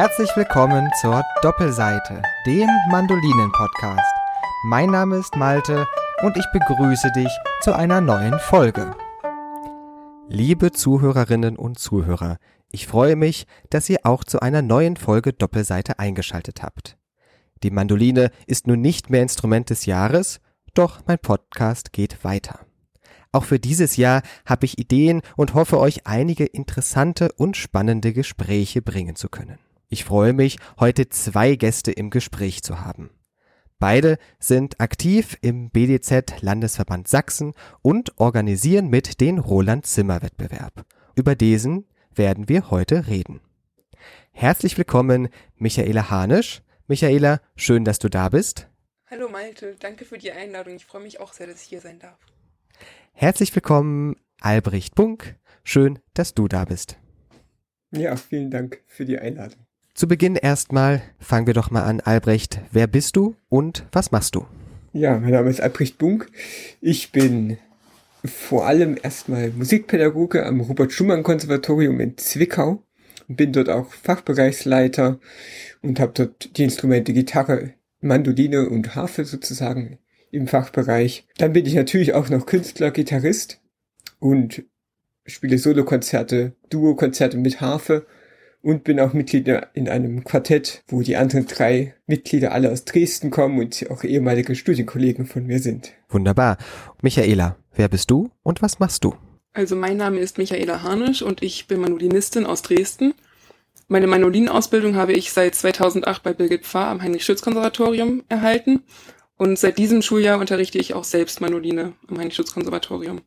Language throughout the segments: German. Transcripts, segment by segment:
Herzlich willkommen zur Doppelseite, dem Mandolinen-Podcast. Mein Name ist Malte und ich begrüße dich zu einer neuen Folge. Liebe Zuhörerinnen und Zuhörer, ich freue mich, dass ihr auch zu einer neuen Folge Doppelseite eingeschaltet habt. Die Mandoline ist nun nicht mehr Instrument des Jahres, doch mein Podcast geht weiter. Auch für dieses Jahr habe ich Ideen und hoffe euch einige interessante und spannende Gespräche bringen zu können. Ich freue mich, heute zwei Gäste im Gespräch zu haben. Beide sind aktiv im BDZ Landesverband Sachsen und organisieren mit den Roland Zimmer Wettbewerb. Über diesen werden wir heute reden. Herzlich willkommen, Michaela Hanisch. Michaela, schön, dass du da bist. Hallo Malte, danke für die Einladung. Ich freue mich auch sehr, dass ich hier sein darf. Herzlich willkommen, Albrecht Bunk. Schön, dass du da bist. Ja, vielen Dank für die Einladung. Zu Beginn erstmal fangen wir doch mal an. Albrecht, wer bist du und was machst du? Ja, mein Name ist Albrecht Bunk. Ich bin vor allem erstmal Musikpädagoge am Robert Schumann Konservatorium in Zwickau bin dort auch Fachbereichsleiter und habe dort die Instrumente Gitarre, Mandoline und Harfe sozusagen im Fachbereich. Dann bin ich natürlich auch noch Künstler, Gitarrist und spiele Solokonzerte, Duokonzerte mit Harfe und bin auch Mitglied in einem Quartett, wo die anderen drei Mitglieder alle aus Dresden kommen und auch ehemalige Studienkollegen von mir sind. Wunderbar. Michaela, wer bist du und was machst du? Also mein Name ist Michaela Harnisch und ich bin Manolinistin aus Dresden. Meine Manolinenausbildung habe ich seit 2008 bei Birgit Pfarr am Heinrich-Schütz-Konservatorium erhalten und seit diesem Schuljahr unterrichte ich auch selbst Manoline am Heinrich-Schütz-Konservatorium.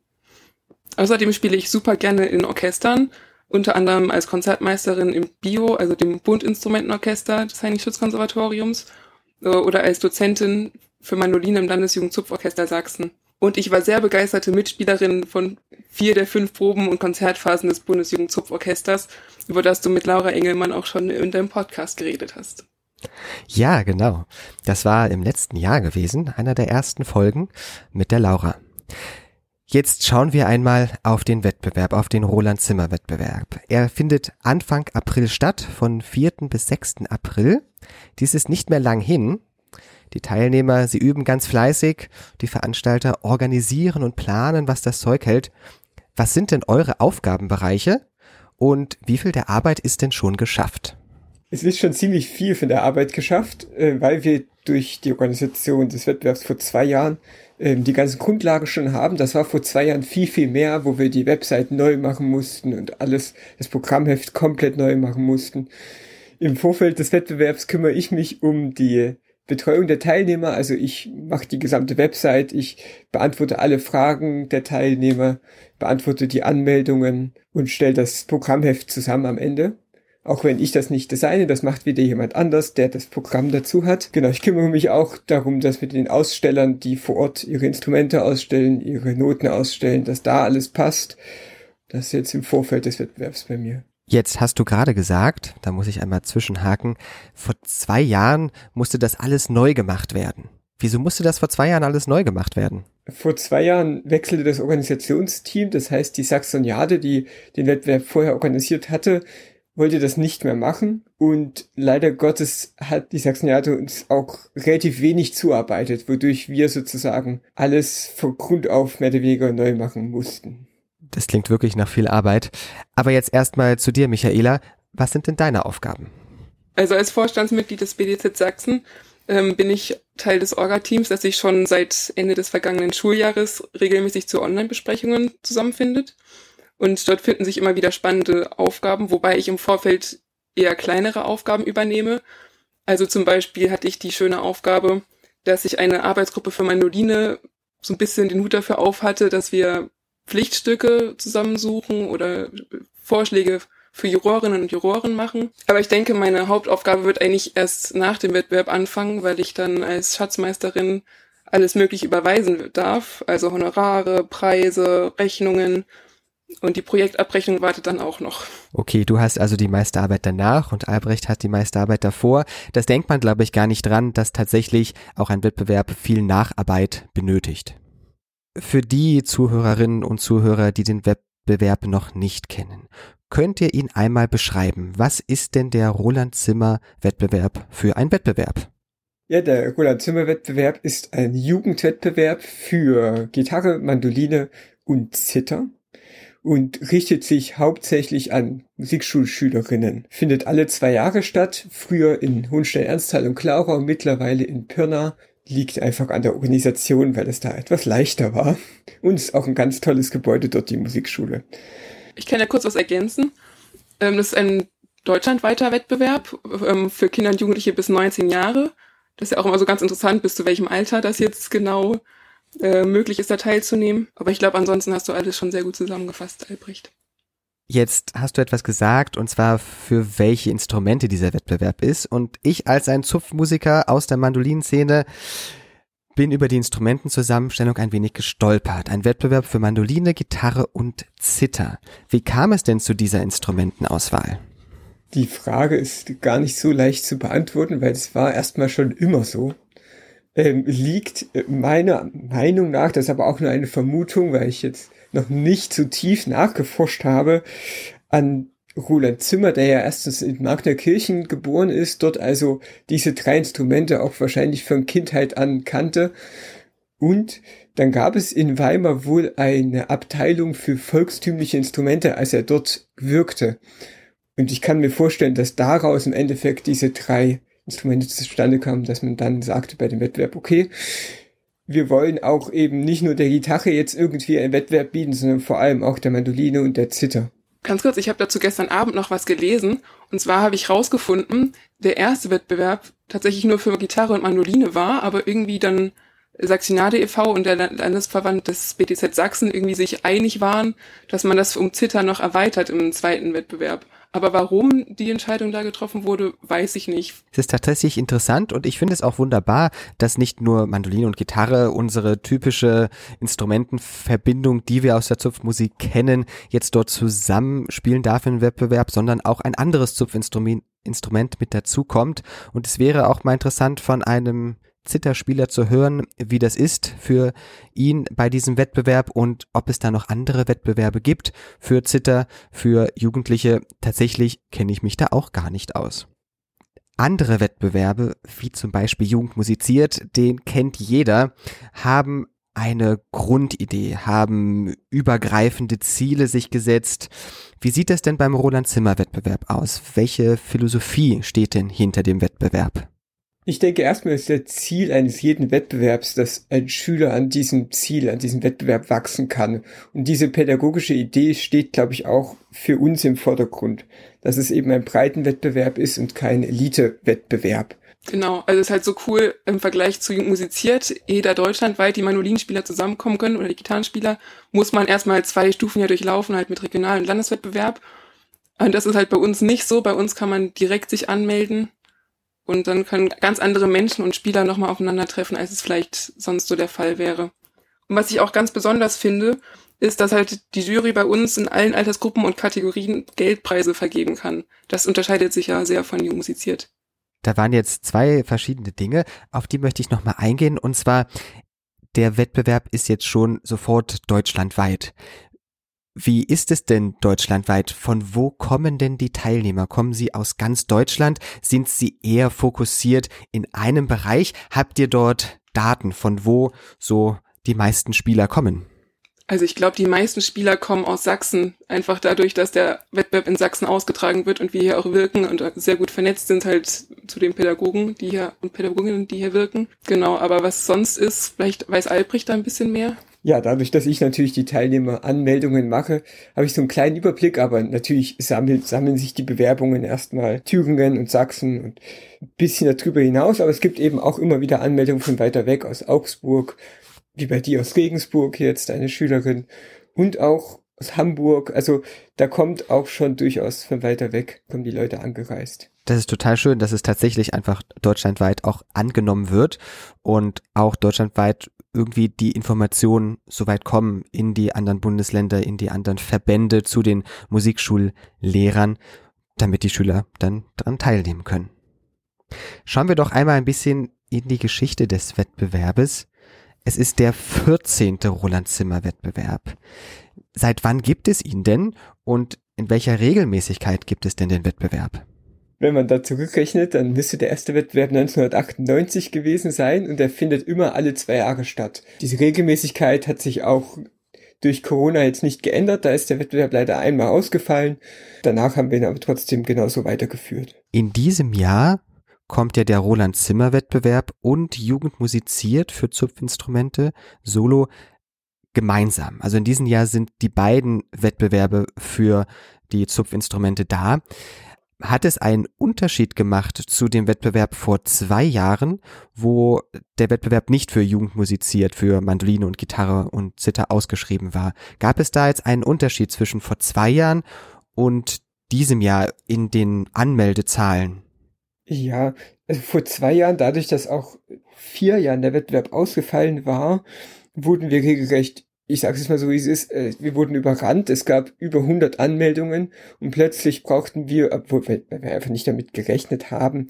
Außerdem spiele ich super gerne in Orchestern, unter anderem als Konzertmeisterin im BIO, also dem Bundinstrumentenorchester des Heinrich-Schütz-Konservatoriums, äh, oder als Dozentin für Manoline im Landesjugendzupforchester Sachsen. Und ich war sehr begeisterte Mitspielerin von vier der fünf Proben und Konzertphasen des Bundesjugendzupforchesters, über das du mit Laura Engelmann auch schon in deinem Podcast geredet hast. Ja, genau. Das war im letzten Jahr gewesen, einer der ersten Folgen mit der Laura. Jetzt schauen wir einmal auf den Wettbewerb, auf den Roland Zimmer Wettbewerb. Er findet Anfang April statt, von 4. bis 6. April. Dies ist nicht mehr lang hin. Die Teilnehmer, sie üben ganz fleißig. Die Veranstalter organisieren und planen, was das Zeug hält. Was sind denn eure Aufgabenbereiche? Und wie viel der Arbeit ist denn schon geschafft? Es ist schon ziemlich viel von der Arbeit geschafft, äh, weil wir durch die Organisation des Wettbewerbs vor zwei Jahren die ganzen Grundlagen schon haben. Das war vor zwei Jahren viel, viel mehr, wo wir die Website neu machen mussten und alles, das Programmheft komplett neu machen mussten. Im Vorfeld des Wettbewerbs kümmere ich mich um die Betreuung der Teilnehmer. Also ich mache die gesamte Website, ich beantworte alle Fragen der Teilnehmer, beantworte die Anmeldungen und stelle das Programmheft zusammen am Ende. Auch wenn ich das nicht designe, das macht wieder jemand anders, der das Programm dazu hat. Genau, ich kümmere mich auch darum, dass mit den Ausstellern, die vor Ort ihre Instrumente ausstellen, ihre Noten ausstellen, dass da alles passt. Das ist jetzt im Vorfeld des Wettbewerbs bei mir. Jetzt hast du gerade gesagt, da muss ich einmal zwischenhaken, vor zwei Jahren musste das alles neu gemacht werden. Wieso musste das vor zwei Jahren alles neu gemacht werden? Vor zwei Jahren wechselte das Organisationsteam, das heißt die Saxoniade, die den Wettbewerb vorher organisiert hatte, wollte das nicht mehr machen und leider Gottes hat die Sachsen-Jade uns auch relativ wenig zuarbeitet, wodurch wir sozusagen alles von Grund auf mehr oder weniger neu machen mussten. Das klingt wirklich nach viel Arbeit. Aber jetzt erstmal zu dir, Michaela. Was sind denn deine Aufgaben? Also als Vorstandsmitglied des BDZ Sachsen ähm, bin ich Teil des Orga-Teams, das sich schon seit Ende des vergangenen Schuljahres regelmäßig zu Online-Besprechungen zusammenfindet. Und dort finden sich immer wieder spannende Aufgaben, wobei ich im Vorfeld eher kleinere Aufgaben übernehme. Also zum Beispiel hatte ich die schöne Aufgabe, dass ich eine Arbeitsgruppe für Mandoline so ein bisschen den Hut dafür auf hatte, dass wir Pflichtstücke zusammensuchen oder Vorschläge für Jurorinnen und Juroren machen. Aber ich denke, meine Hauptaufgabe wird eigentlich erst nach dem Wettbewerb anfangen, weil ich dann als Schatzmeisterin alles Mögliche überweisen darf. Also Honorare, Preise, Rechnungen und die Projektabrechnung wartet dann auch noch. Okay, du hast also die meiste Arbeit danach und Albrecht hat die meiste Arbeit davor. Das denkt man, glaube ich, gar nicht dran, dass tatsächlich auch ein Wettbewerb viel Nacharbeit benötigt. Für die Zuhörerinnen und Zuhörer, die den Wettbewerb noch nicht kennen, könnt ihr ihn einmal beschreiben. Was ist denn der Roland Zimmer Wettbewerb für ein Wettbewerb? Ja, der Roland Zimmer Wettbewerb ist ein Jugendwettbewerb für Gitarre, Mandoline und Zither und richtet sich hauptsächlich an Musikschulschülerinnen. Findet alle zwei Jahre statt, früher in Hohenstein-Ernsthal und Klarau, mittlerweile in Pirna. Liegt einfach an der Organisation, weil es da etwas leichter war. Und ist auch ein ganz tolles Gebäude dort, die Musikschule. Ich kann ja kurz was ergänzen. Ähm, das ist ein deutschlandweiter Wettbewerb ähm, für Kinder und Jugendliche bis 19 Jahre. Das ist ja auch immer so ganz interessant, bis zu welchem Alter das jetzt genau äh, möglich ist, da teilzunehmen. Aber ich glaube, ansonsten hast du alles schon sehr gut zusammengefasst, Albrecht. Jetzt hast du etwas gesagt, und zwar für welche Instrumente dieser Wettbewerb ist. Und ich als ein Zupfmusiker aus der Mandolinszene bin über die Instrumentenzusammenstellung ein wenig gestolpert. Ein Wettbewerb für Mandoline, Gitarre und Zither. Wie kam es denn zu dieser Instrumentenauswahl? Die Frage ist gar nicht so leicht zu beantworten, weil es war erstmal schon immer so ähm, liegt äh, meiner Meinung nach, das ist aber auch nur eine Vermutung, weil ich jetzt noch nicht so tief nachgeforscht habe, an Roland Zimmer, der ja erstens in Magnerkirchen geboren ist, dort also diese drei Instrumente auch wahrscheinlich von Kindheit an kannte. Und dann gab es in Weimar wohl eine Abteilung für volkstümliche Instrumente, als er dort wirkte. Und ich kann mir vorstellen, dass daraus im Endeffekt diese drei Instrumente zustande kamen, dass man dann sagte bei dem Wettbewerb, okay, wir wollen auch eben nicht nur der Gitarre jetzt irgendwie einen Wettbewerb bieten, sondern vor allem auch der Mandoline und der Zither. Ganz kurz, ich habe dazu gestern Abend noch was gelesen. Und zwar habe ich rausgefunden, der erste Wettbewerb tatsächlich nur für Gitarre und Mandoline war, aber irgendwie dann Saxinade e.V. und der Landesverband des BTZ Sachsen irgendwie sich einig waren, dass man das um Zither noch erweitert im zweiten Wettbewerb. Aber warum die Entscheidung da getroffen wurde, weiß ich nicht. Es ist tatsächlich interessant und ich finde es auch wunderbar, dass nicht nur Mandoline und Gitarre, unsere typische Instrumentenverbindung, die wir aus der Zupfmusik kennen, jetzt dort zusammenspielen darf im Wettbewerb, sondern auch ein anderes Zupfinstrument Instrument mit dazukommt. Und es wäre auch mal interessant von einem Zitterspieler zu hören, wie das ist für ihn bei diesem Wettbewerb und ob es da noch andere Wettbewerbe gibt für Zitter, für Jugendliche. Tatsächlich kenne ich mich da auch gar nicht aus. Andere Wettbewerbe, wie zum Beispiel Jugend musiziert, den kennt jeder, haben eine Grundidee, haben übergreifende Ziele sich gesetzt. Wie sieht das denn beim Roland Zimmer Wettbewerb aus? Welche Philosophie steht denn hinter dem Wettbewerb? Ich denke erstmal ist der Ziel eines jeden Wettbewerbs, dass ein Schüler an diesem Ziel, an diesem Wettbewerb wachsen kann. Und diese pädagogische Idee steht, glaube ich, auch für uns im Vordergrund, dass es eben ein Breitenwettbewerb ist und kein Elite-Wettbewerb. Genau, also es ist halt so cool im Vergleich zu Jugend musiziert, ehe da deutschlandweit die Manolinspieler zusammenkommen können oder die Gitarrenspieler, muss man erstmal zwei Stufen ja durchlaufen, halt mit Regional- und Landeswettbewerb. Und das ist halt bei uns nicht so. Bei uns kann man direkt sich anmelden und dann können ganz andere Menschen und Spieler nochmal aufeinandertreffen, als es vielleicht sonst so der Fall wäre. Und was ich auch ganz besonders finde, ist, dass halt die Jury bei uns in allen Altersgruppen und Kategorien Geldpreise vergeben kann. Das unterscheidet sich ja sehr von Jung musiziert. Da waren jetzt zwei verschiedene Dinge, auf die möchte ich nochmal eingehen. Und zwar, der Wettbewerb ist jetzt schon sofort deutschlandweit. Wie ist es denn deutschlandweit? Von wo kommen denn die Teilnehmer? Kommen sie aus ganz Deutschland? Sind sie eher fokussiert in einem Bereich? Habt ihr dort Daten, von wo so die meisten Spieler kommen? Also ich glaube, die meisten Spieler kommen aus Sachsen, einfach dadurch, dass der Wettbewerb in Sachsen ausgetragen wird und wir hier auch wirken und sehr gut vernetzt sind halt zu den Pädagogen, die hier und Pädagoginnen, die hier wirken. Genau, aber was sonst ist, vielleicht weiß Albrecht da ein bisschen mehr. Ja, dadurch, dass ich natürlich die Teilnehmeranmeldungen mache, habe ich so einen kleinen Überblick, aber natürlich sammeln, sammeln sich die Bewerbungen erstmal Thüringen und Sachsen und ein bisschen darüber hinaus, aber es gibt eben auch immer wieder Anmeldungen von weiter weg aus Augsburg, wie bei dir aus Regensburg jetzt, eine Schülerin und auch aus Hamburg. Also da kommt auch schon durchaus von weiter weg, kommen die Leute angereist. Das ist total schön, dass es tatsächlich einfach deutschlandweit auch angenommen wird und auch deutschlandweit irgendwie die Informationen soweit kommen in die anderen Bundesländer, in die anderen Verbände zu den Musikschullehrern, damit die Schüler dann daran teilnehmen können. Schauen wir doch einmal ein bisschen in die Geschichte des Wettbewerbes. Es ist der 14. Roland Zimmer Wettbewerb. Seit wann gibt es ihn denn und in welcher Regelmäßigkeit gibt es denn den Wettbewerb? Wenn man da zurückrechnet, dann müsste der erste Wettbewerb 1998 gewesen sein und der findet immer alle zwei Jahre statt. Diese Regelmäßigkeit hat sich auch durch Corona jetzt nicht geändert. Da ist der Wettbewerb leider einmal ausgefallen. Danach haben wir ihn aber trotzdem genauso weitergeführt. In diesem Jahr kommt ja der Roland Zimmer Wettbewerb und Jugend musiziert für Zupfinstrumente solo gemeinsam. Also in diesem Jahr sind die beiden Wettbewerbe für die Zupfinstrumente da. Hat es einen Unterschied gemacht zu dem Wettbewerb vor zwei Jahren, wo der Wettbewerb nicht für Jugend musiziert, für Mandoline und Gitarre und Zither ausgeschrieben war? Gab es da jetzt einen Unterschied zwischen vor zwei Jahren und diesem Jahr in den Anmeldezahlen? Ja, also vor zwei Jahren, dadurch, dass auch vier Jahren der Wettbewerb ausgefallen war, wurden wir regelrecht, ich sage es mal so, wie es ist, äh, wir wurden überrannt. Es gab über 100 Anmeldungen und plötzlich brauchten wir, obwohl wir, einfach nicht damit gerechnet haben,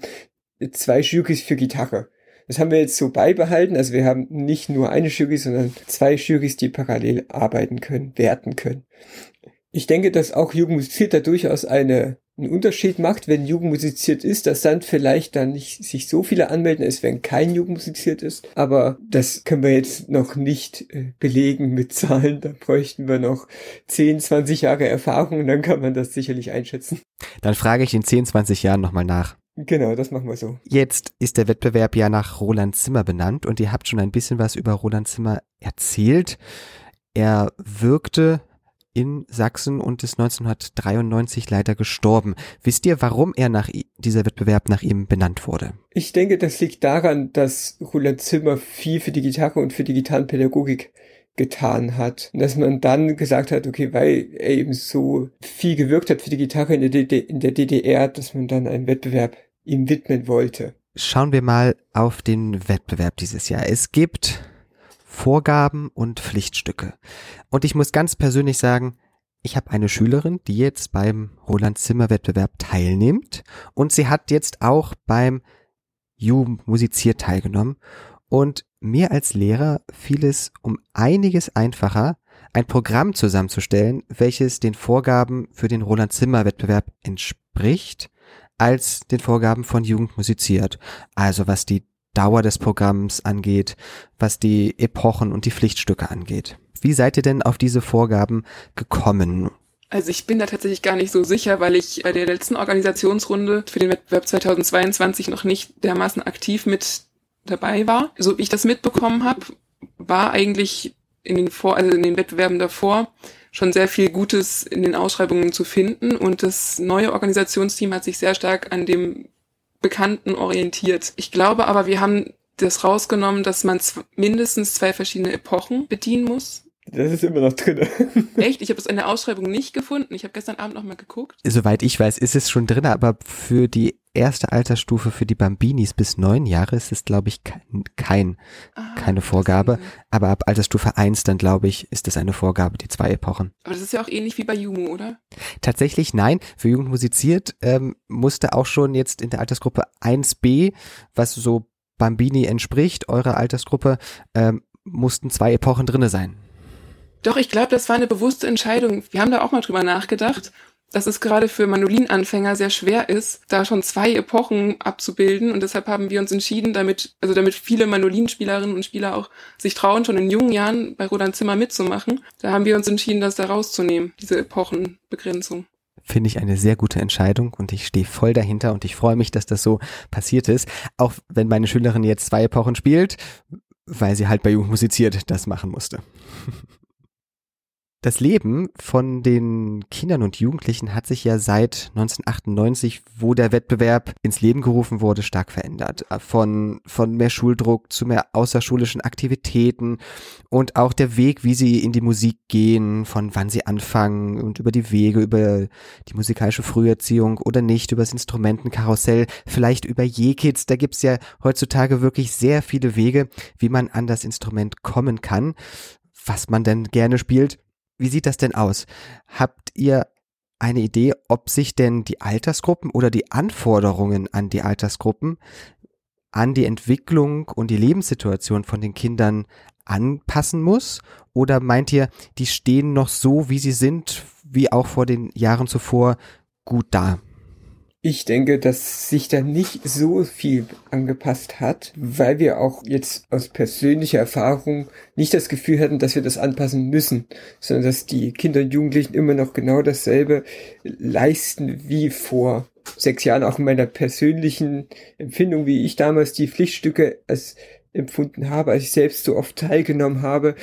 zwei Jurys für Gitarre. Das haben wir jetzt so beibehalten. Also wir haben nicht nur eine Jury, sondern zwei Jurys, die parallel arbeiten können, werten können. Ich denke, dass auch Jugendmusik da durchaus eine einen Unterschied macht, wenn Jugend musiziert ist, dass dann vielleicht dann nicht sich so viele anmelden, als wenn kein Jugend musiziert ist. Aber das können wir jetzt noch nicht äh, belegen mit Zahlen. Da bräuchten wir noch 10, 20 Jahre Erfahrung und dann kann man das sicherlich einschätzen. Dann frage ich in 10, 20 Jahren nochmal nach. Genau, das machen wir so. Jetzt ist der Wettbewerb ja nach Roland Zimmer benannt und ihr habt schon ein bisschen was über Roland Zimmer erzählt. Er wirkte in Sachsen und ist 1993 leider gestorben. Wisst ihr, warum er nach dieser Wettbewerb nach ihm benannt wurde? Ich denke, das liegt daran, dass Roland Zimmer viel für die Gitarre und für die Gitarrenpädagogik getan hat. Und dass man dann gesagt hat, okay, weil er eben so viel gewirkt hat für die Gitarre in der, DD in der DDR, dass man dann einen Wettbewerb ihm widmen wollte. Schauen wir mal auf den Wettbewerb dieses Jahr. Es gibt Vorgaben und Pflichtstücke. Und ich muss ganz persönlich sagen, ich habe eine Schülerin, die jetzt beim Roland Zimmer Wettbewerb teilnimmt und sie hat jetzt auch beim musiziert teilgenommen und mir als Lehrer fiel es um einiges einfacher, ein Programm zusammenzustellen, welches den Vorgaben für den Roland Zimmer Wettbewerb entspricht, als den Vorgaben von Jugend musiziert. Also was die Dauer des Programms angeht, was die Epochen und die Pflichtstücke angeht. Wie seid ihr denn auf diese Vorgaben gekommen? Also ich bin da tatsächlich gar nicht so sicher, weil ich bei der letzten Organisationsrunde für den Wettbewerb 2022 noch nicht dermaßen aktiv mit dabei war. So wie ich das mitbekommen habe, war eigentlich in den Vor also in den Wettbewerben davor schon sehr viel Gutes in den Ausschreibungen zu finden und das neue Organisationsteam hat sich sehr stark an dem Bekannten orientiert. Ich glaube aber, wir haben das rausgenommen, dass man mindestens zwei verschiedene Epochen bedienen muss. Das ist immer noch drin. Echt? Ich habe es in der Ausschreibung nicht gefunden. Ich habe gestern Abend noch mal geguckt. Soweit ich weiß, ist es schon drin, aber für die erste Altersstufe für die Bambinis bis neun Jahre ist es, glaube ich, kein, kein ah, keine Vorgabe. Aber ab Altersstufe eins dann, glaube ich, ist es eine Vorgabe, die zwei Epochen. Aber das ist ja auch ähnlich wie bei Jumu, oder? Tatsächlich nein. Für Jugend musiziert ähm, musste auch schon jetzt in der Altersgruppe 1b, was so Bambini entspricht, eurer Altersgruppe, ähm, mussten zwei Epochen drinne sein. Doch, ich glaube, das war eine bewusste Entscheidung. Wir haben da auch mal drüber nachgedacht, dass es gerade für Mandolinanfänger sehr schwer ist, da schon zwei Epochen abzubilden. Und deshalb haben wir uns entschieden, damit, also damit viele Mandolinspielerinnen und Spieler auch sich trauen, schon in jungen Jahren bei Roland Zimmer mitzumachen. Da haben wir uns entschieden, das da rauszunehmen, diese Epochenbegrenzung finde ich eine sehr gute Entscheidung und ich stehe voll dahinter und ich freue mich, dass das so passiert ist. Auch wenn meine Schülerin jetzt zwei Epochen spielt, weil sie halt bei Jugend musiziert das machen musste. Das Leben von den Kindern und Jugendlichen hat sich ja seit 1998, wo der Wettbewerb ins Leben gerufen wurde, stark verändert. Von, von mehr Schuldruck zu mehr außerschulischen Aktivitäten und auch der Weg, wie sie in die Musik gehen, von wann sie anfangen und über die Wege, über die musikalische Früherziehung oder nicht, über das Instrumentenkarussell, vielleicht über Je-Kids. Da gibt's ja heutzutage wirklich sehr viele Wege, wie man an das Instrument kommen kann was man denn gerne spielt. Wie sieht das denn aus? Habt ihr eine Idee, ob sich denn die Altersgruppen oder die Anforderungen an die Altersgruppen an die Entwicklung und die Lebenssituation von den Kindern anpassen muss? Oder meint ihr, die stehen noch so, wie sie sind, wie auch vor den Jahren zuvor, gut da? Ich denke, dass sich da nicht so viel angepasst hat, weil wir auch jetzt aus persönlicher Erfahrung nicht das Gefühl hatten, dass wir das anpassen müssen, sondern dass die Kinder und Jugendlichen immer noch genau dasselbe leisten wie vor sechs Jahren, auch in meiner persönlichen Empfindung, wie ich damals die Pflichtstücke als empfunden habe, als ich selbst so oft teilgenommen habe,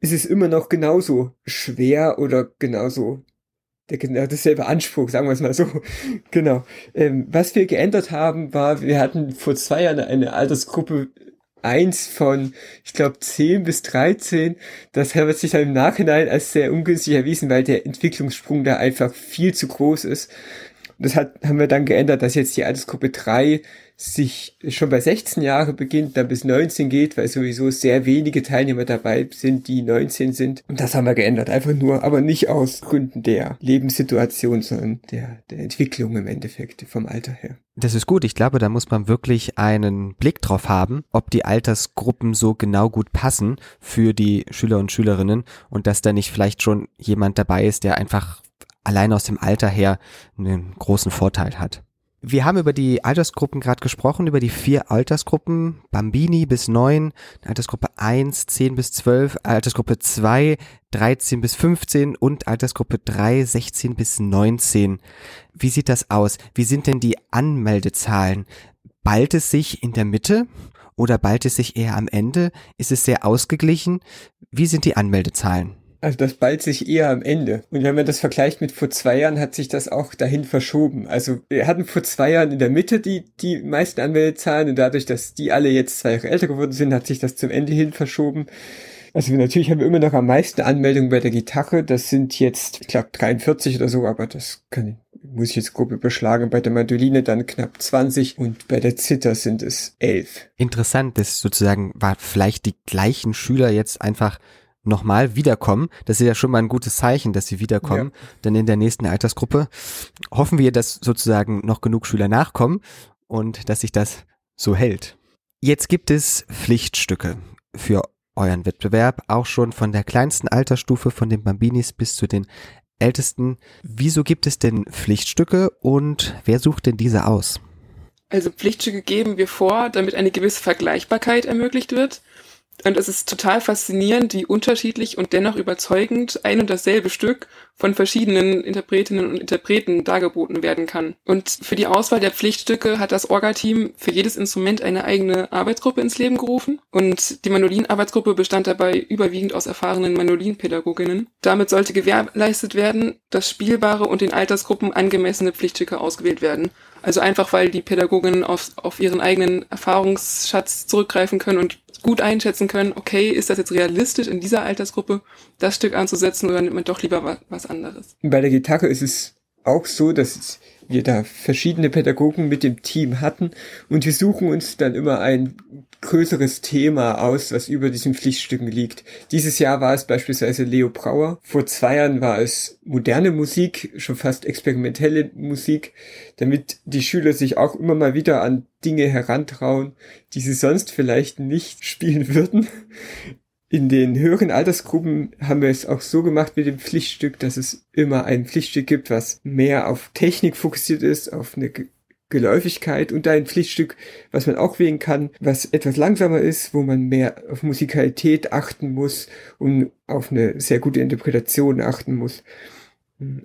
ist es immer noch genauso schwer oder genauso der genau dasselbe Anspruch, sagen wir es mal so. genau. Ähm, was wir geändert haben, war, wir hatten vor zwei Jahren eine Altersgruppe eins von, ich glaube, 10 bis 13. Das hat sich dann im Nachhinein als sehr ungünstig erwiesen, weil der Entwicklungssprung da einfach viel zu groß ist. Das hat, haben wir dann geändert, dass jetzt die Altersgruppe 3 sich schon bei 16 Jahren beginnt, dann bis 19 geht, weil sowieso sehr wenige Teilnehmer dabei sind, die 19 sind. Und das haben wir geändert, einfach nur, aber nicht aus Gründen der Lebenssituation, sondern der, der Entwicklung im Endeffekt vom Alter her. Das ist gut. Ich glaube, da muss man wirklich einen Blick drauf haben, ob die Altersgruppen so genau gut passen für die Schüler und Schülerinnen und dass da nicht vielleicht schon jemand dabei ist, der einfach allein aus dem Alter her einen großen Vorteil hat. Wir haben über die Altersgruppen gerade gesprochen, über die vier Altersgruppen, Bambini bis 9, Altersgruppe 1, 10 bis 12, Altersgruppe 2, 13 bis 15 und Altersgruppe 3, 16 bis 19. Wie sieht das aus? Wie sind denn die Anmeldezahlen? Ballt es sich in der Mitte oder ballt es sich eher am Ende? Ist es sehr ausgeglichen? Wie sind die Anmeldezahlen? Also das ballt sich eher am Ende. Und wenn man das vergleicht mit vor zwei Jahren, hat sich das auch dahin verschoben. Also wir hatten vor zwei Jahren in der Mitte die, die meisten Anmeldezahlen und dadurch, dass die alle jetzt zwei Jahre älter geworden sind, hat sich das zum Ende hin verschoben. Also natürlich haben wir immer noch am meisten Anmeldungen bei der Gitarre. Das sind jetzt, ich glaube, 43 oder so, aber das kann, muss ich jetzt grob überschlagen. Bei der Mandoline dann knapp 20 und bei der Zither sind es 11. Interessant, das sozusagen war vielleicht die gleichen Schüler jetzt einfach nochmal wiederkommen. Das ist ja schon mal ein gutes Zeichen, dass sie wiederkommen. Ja. Denn in der nächsten Altersgruppe hoffen wir, dass sozusagen noch genug Schüler nachkommen und dass sich das so hält. Jetzt gibt es Pflichtstücke für euren Wettbewerb, auch schon von der kleinsten Altersstufe von den Bambinis bis zu den ältesten. Wieso gibt es denn Pflichtstücke und wer sucht denn diese aus? Also Pflichtstücke geben wir vor, damit eine gewisse Vergleichbarkeit ermöglicht wird. Und es ist total faszinierend, wie unterschiedlich und dennoch überzeugend ein und dasselbe Stück von verschiedenen Interpretinnen und Interpreten dargeboten werden kann. Und für die Auswahl der Pflichtstücke hat das Orga-Team für jedes Instrument eine eigene Arbeitsgruppe ins Leben gerufen. Und die Mandolin-Arbeitsgruppe bestand dabei überwiegend aus erfahrenen Mandolinpädagoginnen. Damit sollte gewährleistet werden, dass spielbare und den Altersgruppen angemessene Pflichtstücke ausgewählt werden. Also einfach, weil die Pädagoginnen auf, auf ihren eigenen Erfahrungsschatz zurückgreifen können und gut einschätzen können, okay, ist das jetzt realistisch in dieser Altersgruppe, das Stück anzusetzen oder nimmt man doch lieber was, anderes? Bei der Gitarre ist es auch so, dass wir da verschiedene Pädagogen mit dem Team hatten und wir suchen uns dann immer ein größeres Thema aus, was über diesen Pflichtstücken liegt. Dieses Jahr war es beispielsweise Leo Brauer. Vor zwei Jahren war es moderne Musik, schon fast experimentelle Musik, damit die Schüler sich auch immer mal wieder an Dinge herantrauen, die sie sonst vielleicht nicht spielen würden. In den höheren Altersgruppen haben wir es auch so gemacht mit dem Pflichtstück, dass es immer ein Pflichtstück gibt, was mehr auf Technik fokussiert ist, auf eine Geläufigkeit und ein Pflichtstück, was man auch wählen kann, was etwas langsamer ist, wo man mehr auf Musikalität achten muss und auf eine sehr gute Interpretation achten muss.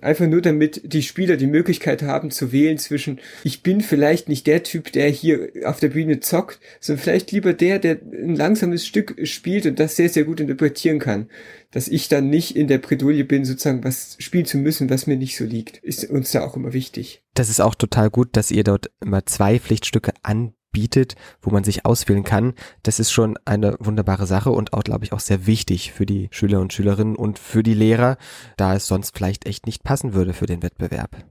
Einfach nur damit die Spieler die Möglichkeit haben zu wählen zwischen, ich bin vielleicht nicht der Typ, der hier auf der Bühne zockt, sondern vielleicht lieber der, der ein langsames Stück spielt und das sehr, sehr gut interpretieren kann. Dass ich dann nicht in der Bredouille bin, sozusagen was spielen zu müssen, was mir nicht so liegt. Ist uns da auch immer wichtig. Das ist auch total gut, dass ihr dort immer zwei Pflichtstücke an bietet, wo man sich auswählen kann, das ist schon eine wunderbare Sache und auch, glaube ich, auch sehr wichtig für die Schüler und Schülerinnen und für die Lehrer, da es sonst vielleicht echt nicht passen würde für den Wettbewerb.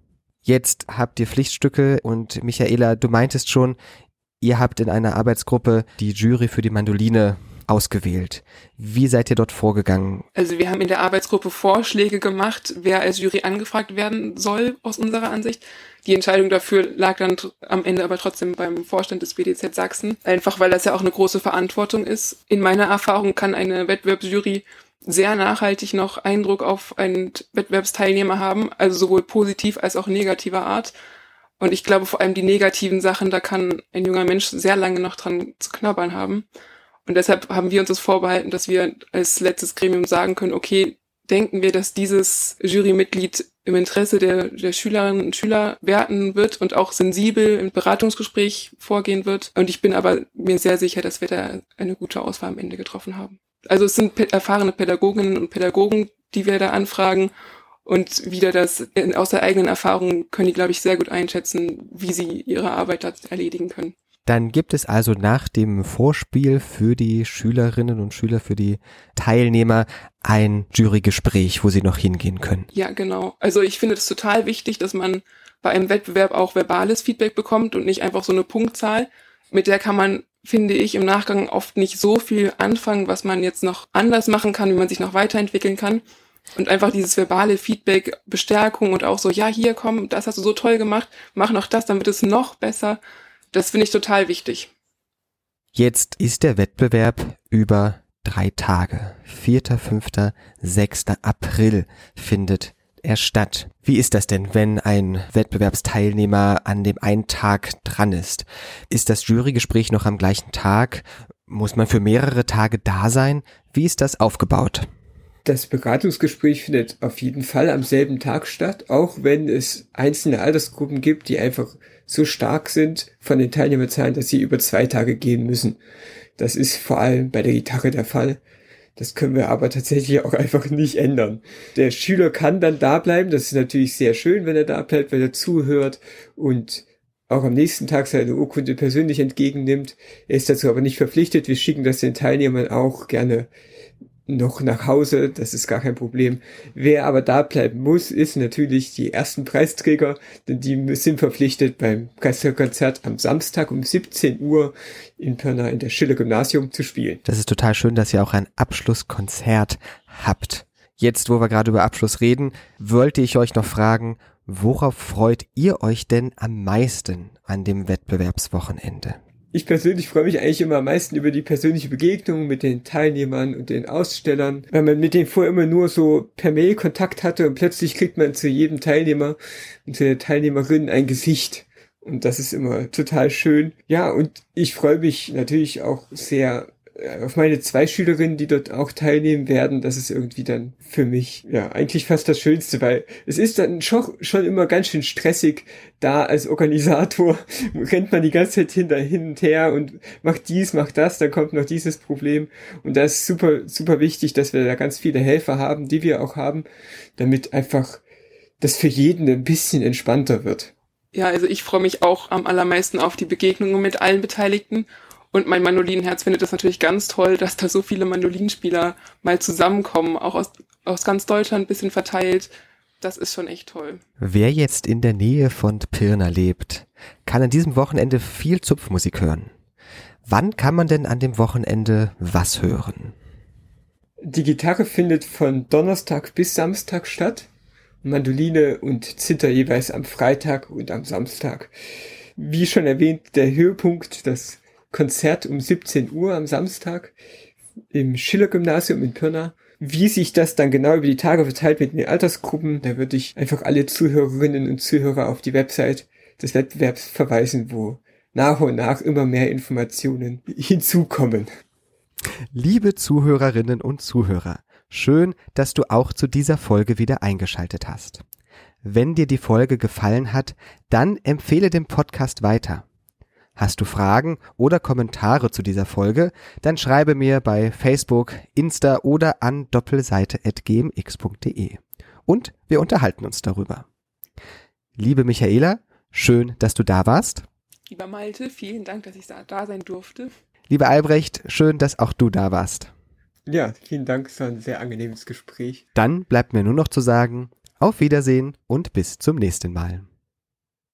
Jetzt habt ihr Pflichtstücke und Michaela, du meintest schon, ihr habt in einer Arbeitsgruppe die Jury für die Mandoline ausgewählt? Wie seid ihr dort vorgegangen? Also wir haben in der Arbeitsgruppe Vorschläge gemacht, wer als Jury angefragt werden soll, aus unserer Ansicht. Die Entscheidung dafür lag dann am Ende aber trotzdem beim Vorstand des BDZ Sachsen, einfach weil das ja auch eine große Verantwortung ist. In meiner Erfahrung kann eine Wettbewerbsjury sehr nachhaltig noch Eindruck auf einen Wettbewerbsteilnehmer haben, also sowohl positiv als auch negativer Art. Und ich glaube vor allem die negativen Sachen, da kann ein junger Mensch sehr lange noch dran zu knabbern haben. Und deshalb haben wir uns das vorbehalten, dass wir als letztes Gremium sagen können, okay, denken wir, dass dieses Jurymitglied im Interesse der, der Schülerinnen und Schüler werten wird und auch sensibel im Beratungsgespräch vorgehen wird. Und ich bin aber mir sehr sicher, dass wir da eine gute Auswahl am Ende getroffen haben. Also es sind erfahrene Pädagoginnen und Pädagogen, die wir da anfragen. Und wieder das, aus der eigenen Erfahrung können die, glaube ich, sehr gut einschätzen, wie sie ihre Arbeit erledigen können. Dann gibt es also nach dem Vorspiel für die Schülerinnen und Schüler, für die Teilnehmer ein Jurygespräch, wo sie noch hingehen können. Ja, genau. Also ich finde es total wichtig, dass man bei einem Wettbewerb auch verbales Feedback bekommt und nicht einfach so eine Punktzahl. Mit der kann man finde ich, im Nachgang oft nicht so viel anfangen, was man jetzt noch anders machen kann, wie man sich noch weiterentwickeln kann. Und einfach dieses verbale Feedback, Bestärkung und auch so, ja, hier komm, das hast du so toll gemacht, mach noch das, dann wird es noch besser. Das finde ich total wichtig. Jetzt ist der Wettbewerb über drei Tage. 4., 5., 6. April findet er statt. Wie ist das denn, wenn ein Wettbewerbsteilnehmer an dem einen Tag dran ist? Ist das Jurygespräch noch am gleichen Tag? Muss man für mehrere Tage da sein? Wie ist das aufgebaut? Das Beratungsgespräch findet auf jeden Fall am selben Tag statt, auch wenn es einzelne Altersgruppen gibt, die einfach so stark sind von den Teilnehmerzahlen, dass sie über zwei Tage gehen müssen. Das ist vor allem bei der Gitarre der Fall. Das können wir aber tatsächlich auch einfach nicht ändern. Der Schüler kann dann da bleiben. Das ist natürlich sehr schön, wenn er da bleibt, weil er zuhört und auch am nächsten Tag seine Urkunde persönlich entgegennimmt. Er ist dazu aber nicht verpflichtet. Wir schicken das den Teilnehmern auch gerne noch nach Hause, das ist gar kein Problem. Wer aber da bleiben muss, ist natürlich die ersten Preisträger, denn die sind verpflichtet beim Konzert am Samstag um 17 Uhr in Pirna in der Schiller Gymnasium zu spielen. Das ist total schön, dass ihr auch ein Abschlusskonzert habt. Jetzt, wo wir gerade über Abschluss reden, wollte ich euch noch fragen, worauf freut ihr euch denn am meisten an dem Wettbewerbswochenende? Ich persönlich freue mich eigentlich immer am meisten über die persönliche Begegnung mit den Teilnehmern und den Ausstellern, weil man mit denen vorher immer nur so per Mail Kontakt hatte und plötzlich kriegt man zu jedem Teilnehmer und zu der Teilnehmerin ein Gesicht. Und das ist immer total schön. Ja, und ich freue mich natürlich auch sehr auf meine zwei Schülerinnen, die dort auch teilnehmen werden, das ist irgendwie dann für mich ja eigentlich fast das Schönste, weil es ist dann schon, schon immer ganz schön stressig, da als Organisator rennt man die ganze Zeit hinter, hin und her und macht dies, macht das, dann kommt noch dieses Problem und da ist super, super wichtig, dass wir da ganz viele Helfer haben, die wir auch haben, damit einfach das für jeden ein bisschen entspannter wird. Ja, also ich freue mich auch am allermeisten auf die Begegnungen mit allen Beteiligten und mein Mandolinenherz findet es natürlich ganz toll, dass da so viele Mandolinspieler mal zusammenkommen, auch aus, aus ganz Deutschland ein bisschen verteilt. Das ist schon echt toll. Wer jetzt in der Nähe von Pirna lebt, kann an diesem Wochenende viel Zupfmusik hören. Wann kann man denn an dem Wochenende was hören? Die Gitarre findet von Donnerstag bis Samstag statt. Mandoline und Zither jeweils am Freitag und am Samstag. Wie schon erwähnt, der Höhepunkt, das Konzert um 17 Uhr am Samstag im Schiller-Gymnasium in Pirna. Wie sich das dann genau über die Tage verteilt mit den Altersgruppen, da würde ich einfach alle Zuhörerinnen und Zuhörer auf die Website des Wettbewerbs verweisen, wo nach und nach immer mehr Informationen hinzukommen. Liebe Zuhörerinnen und Zuhörer, schön, dass du auch zu dieser Folge wieder eingeschaltet hast. Wenn dir die Folge gefallen hat, dann empfehle den Podcast weiter. Hast du Fragen oder Kommentare zu dieser Folge, dann schreibe mir bei Facebook, Insta oder an doppelseite.gmx.de. Und wir unterhalten uns darüber. Liebe Michaela, schön, dass du da warst. Lieber Malte, vielen Dank, dass ich da sein durfte. Lieber Albrecht, schön, dass auch du da warst. Ja, vielen Dank, es war ein sehr angenehmes Gespräch. Dann bleibt mir nur noch zu sagen, auf Wiedersehen und bis zum nächsten Mal.